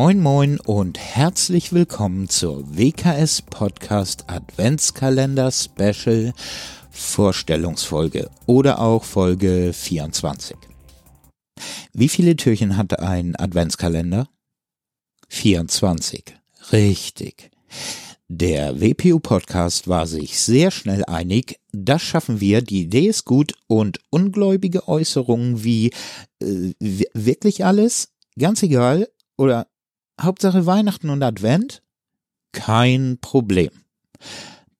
Moin moin und herzlich willkommen zur WKS Podcast Adventskalender Special Vorstellungsfolge oder auch Folge 24. Wie viele Türchen hatte ein Adventskalender? 24. Richtig. Der WPU-Podcast war sich sehr schnell einig, das schaffen wir, die Idee ist gut und ungläubige Äußerungen wie äh, wirklich alles, ganz egal oder Hauptsache Weihnachten und Advent? Kein Problem.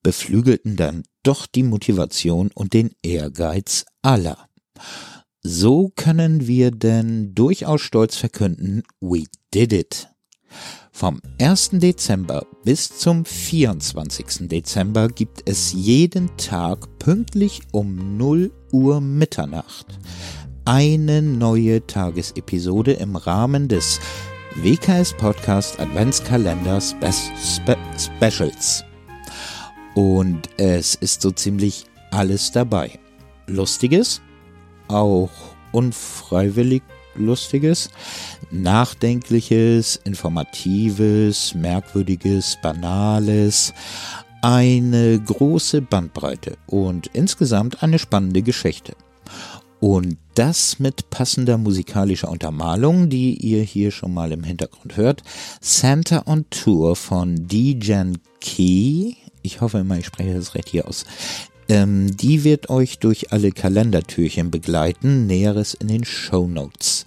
Beflügelten dann doch die Motivation und den Ehrgeiz aller. So können wir denn durchaus stolz verkünden, we did it. Vom 1. Dezember bis zum 24. Dezember gibt es jeden Tag pünktlich um 0 Uhr Mitternacht eine neue Tagesepisode im Rahmen des WKS Podcast Adventskalender Spe Spe Specials. Und es ist so ziemlich alles dabei. Lustiges, auch unfreiwillig Lustiges, Nachdenkliches, Informatives, Merkwürdiges, Banales, eine große Bandbreite und insgesamt eine spannende Geschichte. Und das mit passender musikalischer Untermalung, die ihr hier schon mal im Hintergrund hört. Santa on Tour von Dejan Key. Ich hoffe immer, ich spreche das recht hier aus. Ähm, die wird euch durch alle Kalendertürchen begleiten. Näheres in den Show Notes.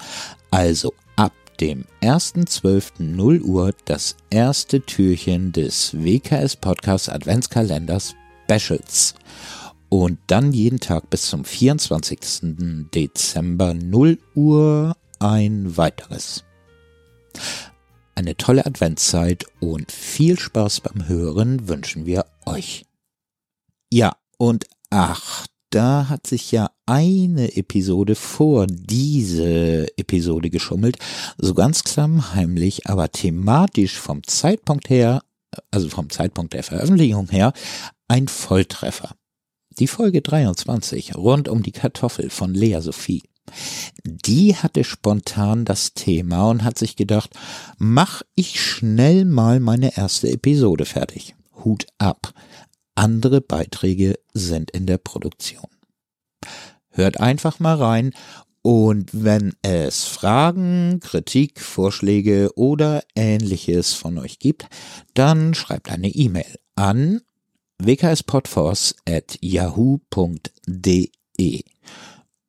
Also ab dem 1.12.0 Uhr das erste Türchen des WKS Podcast Adventskalenders Specials. Und dann jeden Tag bis zum 24. Dezember 0 Uhr ein weiteres. Eine tolle Adventszeit und viel Spaß beim Hören wünschen wir euch. Ja, und ach, da hat sich ja eine Episode vor diese Episode geschummelt, so ganz klammheimlich, aber thematisch vom Zeitpunkt her, also vom Zeitpunkt der Veröffentlichung her, ein Volltreffer. Die Folge 23 rund um die Kartoffel von Lea Sophie. Die hatte spontan das Thema und hat sich gedacht, mach ich schnell mal meine erste Episode fertig. Hut ab. Andere Beiträge sind in der Produktion. Hört einfach mal rein und wenn es Fragen, Kritik, Vorschläge oder ähnliches von euch gibt, dann schreibt eine E-Mail an wkspodforce at yahoo.de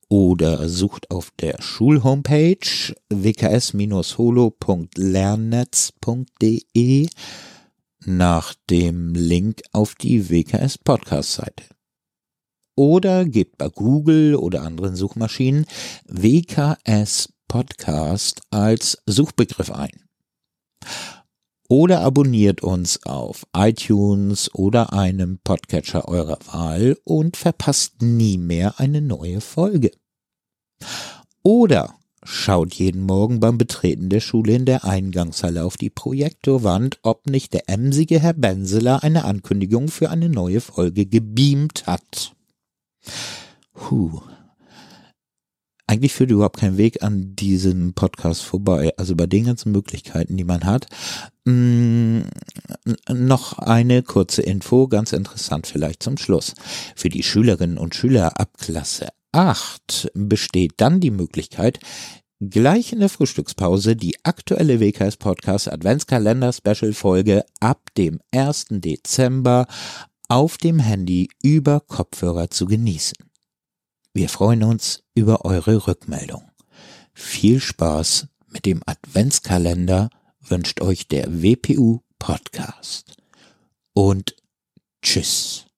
oder sucht auf der Schulhomepage wks-holo.lernnetz.de nach dem Link auf die WKS Podcast Seite. Oder gebt bei Google oder anderen Suchmaschinen WKS Podcast als Suchbegriff ein. Oder abonniert uns auf iTunes oder einem Podcatcher eurer Wahl und verpasst nie mehr eine neue Folge. Oder schaut jeden Morgen beim Betreten der Schule in der Eingangshalle auf die Projektorwand, ob nicht der emsige Herr Benseler eine Ankündigung für eine neue Folge gebeamt hat. Huh. Eigentlich führt überhaupt kein Weg an diesem Podcast vorbei. Also bei den ganzen Möglichkeiten, die man hat. Mh, mm, noch eine kurze Info, ganz interessant vielleicht zum Schluss. Für die Schülerinnen und Schüler ab Klasse 8 besteht dann die Möglichkeit, gleich in der Frühstückspause die aktuelle WKS Podcast Adventskalender Special Folge ab dem 1. Dezember auf dem Handy über Kopfhörer zu genießen. Wir freuen uns über eure Rückmeldung. Viel Spaß mit dem Adventskalender wünscht euch der WPU Podcast. Und tschüss.